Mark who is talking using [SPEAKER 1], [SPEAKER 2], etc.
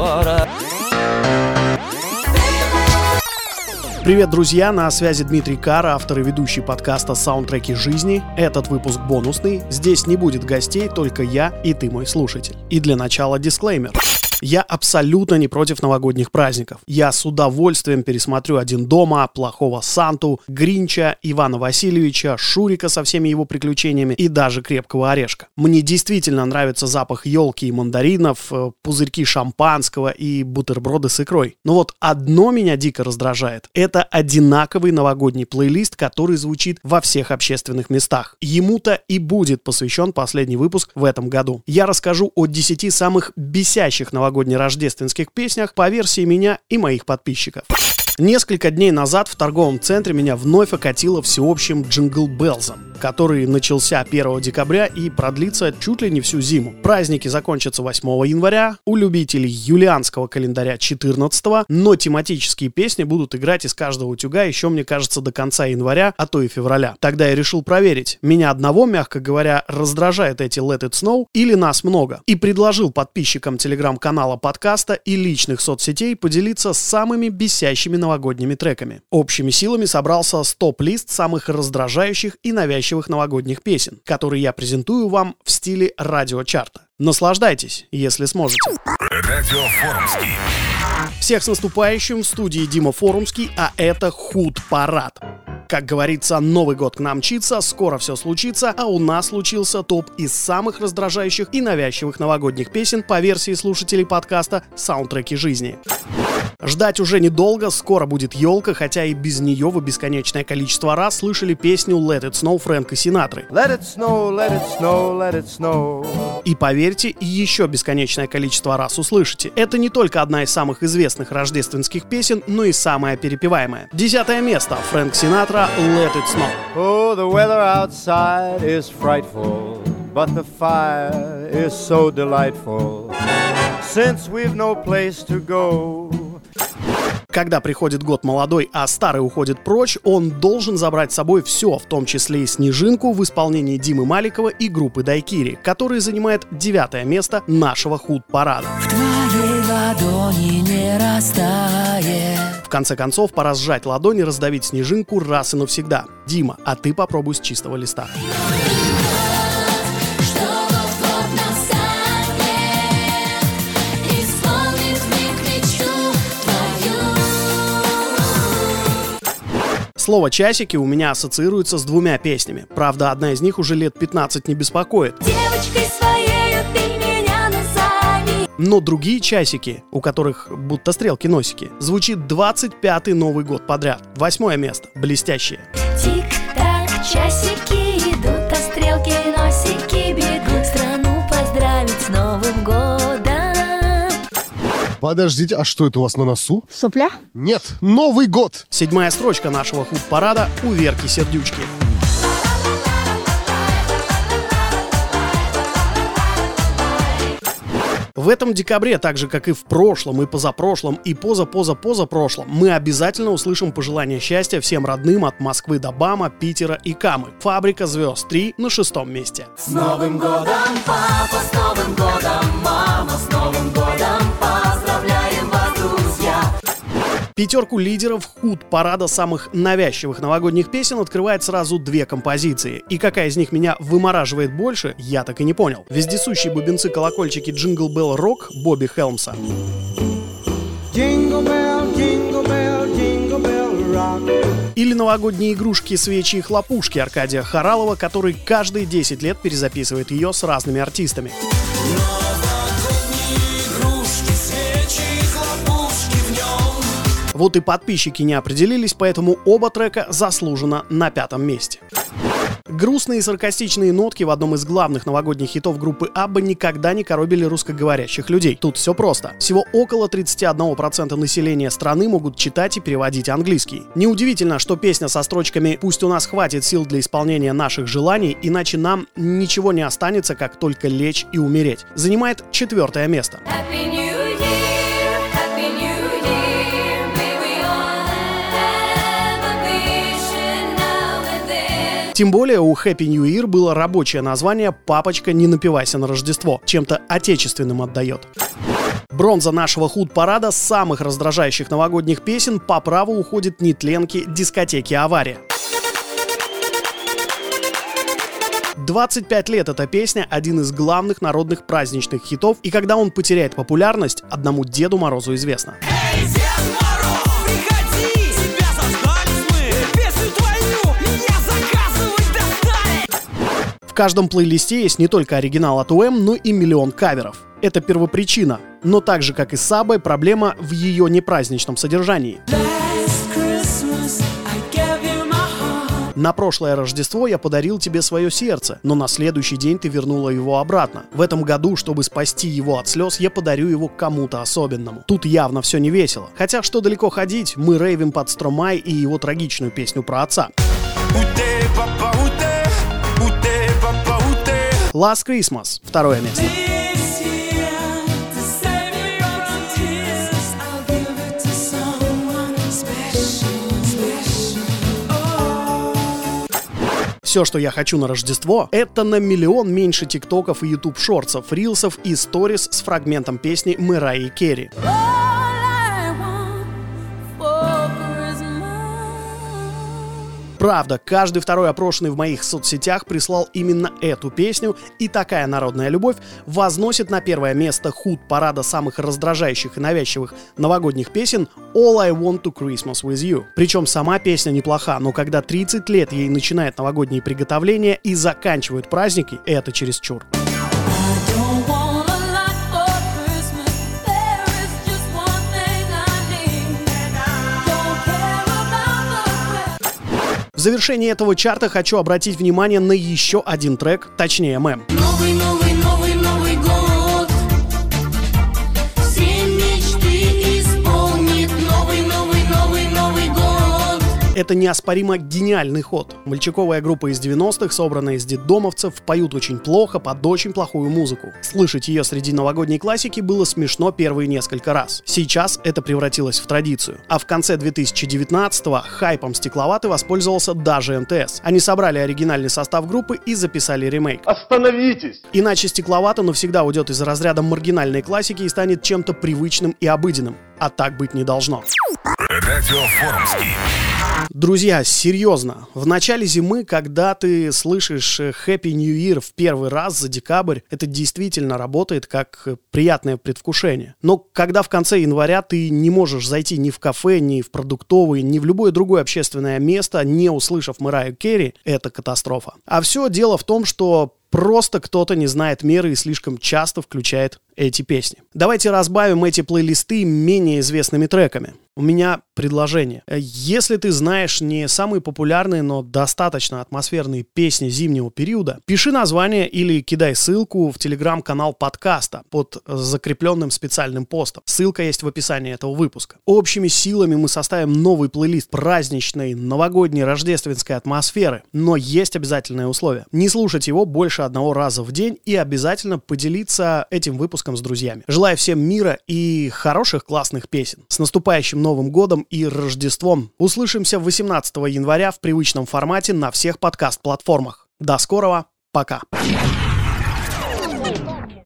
[SPEAKER 1] город
[SPEAKER 2] Привет, друзья! На связи Дмитрий Кара, автор и ведущий подкаста «Саундтреки жизни». Этот выпуск бонусный. Здесь не будет гостей, только я и ты, мой слушатель. И для начала дисклеймер. Я абсолютно не против новогодних праздников. Я с удовольствием пересмотрю «Один дома», «Плохого Санту», «Гринча», Ивана Васильевича, Шурика со всеми его приключениями и даже «Крепкого орешка». Мне действительно нравится запах елки и мандаринов, э, пузырьки шампанского и бутерброды с икрой. Но вот одно меня дико раздражает. Это одинаковый новогодний плейлист, который звучит во всех общественных местах. Ему-то и будет посвящен последний выпуск в этом году. Я расскажу о 10 самых бесящих новогодних новогодне-рождественских песнях по версии меня и моих подписчиков. Несколько дней назад в торговом центре меня вновь окатило всеобщим джингл Белзом который начался 1 декабря и продлится чуть ли не всю зиму. Праздники закончатся 8 января, у любителей юлианского календаря 14, но тематические песни будут играть из каждого утюга еще, мне кажется, до конца января, а то и февраля. Тогда я решил проверить, меня одного, мягко говоря, раздражает эти Let It Snow или нас много, и предложил подписчикам телеграм-канала подкаста и личных соцсетей поделиться самыми бесящими новогодними треками. Общими силами собрался стоп-лист самых раздражающих и навязчивых навязчивых новогодних песен, которые я презентую вам в стиле радиочарта. Наслаждайтесь, если сможете. Радио Форумский. Всех с наступающим в студии Дима Форумский, а это Худ-парад. Как говорится, Новый год к нам мчится, скоро все случится, а у нас случился топ из самых раздражающих и навязчивых новогодних песен по версии слушателей подкаста «Саундтреки жизни». Ждать уже недолго, скоро будет елка, хотя и без нее вы бесконечное количество раз слышали песню «Let It Snow» Фрэнка Синатры. Let it snow, let it snow, let it snow. И поверьте, еще бесконечное количество раз услышите. Это не только одна из самых известных рождественских песен, но и самая перепеваемая. Десятое место. Фрэнк Синатра Let It Snow.
[SPEAKER 3] Oh, the weather outside is frightful, but the fire is so delightful. Since we've no place to go.
[SPEAKER 2] Когда приходит год молодой, а старый уходит прочь, он должен забрать с собой все, в том числе и снежинку в исполнении Димы Маликова и группы Дайкири, который занимает девятое место нашего худ-парада. В твоей ладони не растает. В конце концов, пора сжать ладони, раздавить снежинку раз и навсегда. Дима, а ты попробуй с чистого листа. Слово «часики» у меня ассоциируется с двумя песнями. Правда, одна из них уже лет 15 не беспокоит. Девочкой своей ты меня назови. Но другие часики, у которых будто стрелки-носики, звучит 25-й Новый год подряд. Восьмое место. Блестящее. Тик-так, часики
[SPEAKER 4] Подождите, а что это у вас на носу?
[SPEAKER 5] Сопля?
[SPEAKER 4] Нет, Новый год!
[SPEAKER 2] Седьмая строчка нашего худ-парада у Верки Сердючки. В этом декабре, так же как и в прошлом, и позапрошлом, и поза-поза-позапрошлом, мы обязательно услышим пожелания счастья всем родным от Москвы до Бама, Питера и Камы. Фабрика звезд 3 на шестом месте. С Новым годом, папа, с Новым годом, мама, с Новым годом, друзья! Пятерку лидеров хит-парада самых навязчивых новогодних песен открывает сразу две композиции. И какая из них меня вымораживает больше, я так и не понял. Вездесущие бубенцы-колокольчики Jingle Bell Rock Бобби Хелмса. Или новогодние игрушки, свечи и хлопушки Аркадия Харалова, который каждые 10 лет перезаписывает ее с разными артистами. Вот и подписчики не определились, поэтому оба трека заслуженно на пятом месте. Грустные и саркастичные нотки в одном из главных новогодних хитов группы Абба никогда не коробили русскоговорящих людей. Тут все просто. Всего около 31% населения страны могут читать и переводить английский. Неудивительно, что песня со строчками «Пусть у нас хватит сил для исполнения наших желаний, иначе нам ничего не останется, как только лечь и умереть» занимает четвертое место. Happy New Тем более у Happy New Year было рабочее название «Папочка, не напивайся на Рождество». Чем-то отечественным отдает. Бронза нашего худ-парада самых раздражающих новогодних песен по праву уходит нетленки дискотеки «Авария». 25 лет эта песня – один из главных народных праздничных хитов, и когда он потеряет популярность, одному Деду Морозу известно. Эй, Дед Мороз, каждом плейлисте есть не только оригинал от УМ, но и миллион каверов. Это первопричина, но так же, как и с Сабой, проблема в ее непраздничном содержании. На прошлое Рождество я подарил тебе свое сердце, но на следующий день ты вернула его обратно. В этом году, чтобы спасти его от слез, я подарю его кому-то особенному. Тут явно все не весело. Хотя что далеко ходить, мы рейвим под Стромай и его трагичную песню про отца. Last Christmas. Второе место. Все, что я хочу на Рождество, это на миллион меньше тиктоков и ютуб шорцев, рилсов и сторис с фрагментом песни Мэраи Керри. Правда, каждый второй опрошенный в моих соцсетях прислал именно эту песню, и такая народная любовь возносит на первое место худ парада самых раздражающих и навязчивых новогодних песен All I Want to Christmas With You. Причем сама песня неплоха, но когда 30 лет ей начинает новогодние приготовления и заканчивают праздники, это чересчур. В завершении этого чарта хочу обратить внимание на еще один трек, точнее мем. Это неоспоримо гениальный ход. Мальчиковая группа из 90-х, собранная из детдомовцев, поют очень плохо, под очень плохую музыку. Слышать ее среди новогодней классики было смешно первые несколько раз. Сейчас это превратилось в традицию. А в конце 2019-го хайпом стекловаты воспользовался даже МТС. Они собрали оригинальный состав группы и записали ремейк.
[SPEAKER 4] Остановитесь!
[SPEAKER 2] Иначе стекловато навсегда уйдет из разряда маргинальной классики и станет чем-то привычным и обыденным. А так быть не должно. Друзья, серьезно, в начале зимы, когда ты слышишь э, Happy New Year в первый раз за декабрь, это действительно работает как приятное предвкушение. Но когда в конце января ты не можешь зайти ни в кафе, ни в продуктовый, ни в любое другое общественное место, не услышав Мэрайю Керри, это катастрофа. А все дело в том, что Просто кто-то не знает меры и слишком часто включает эти песни. Давайте разбавим эти плейлисты менее известными треками. У меня предложение. Если ты знаешь не самые популярные, но достаточно атмосферные песни зимнего периода, пиши название или кидай ссылку в телеграм-канал подкаста под закрепленным специальным постом. Ссылка есть в описании этого выпуска. Общими силами мы составим новый плейлист праздничной, новогодней, рождественской атмосферы. Но есть обязательное условие. Не слушать его больше одного раза в день и обязательно поделиться этим выпуском с друзьями. Желаю всем мира и хороших классных песен. С наступающим Новым годом и Рождеством. Услышимся 18 января в привычном формате на всех подкаст-платформах. До скорого, пока.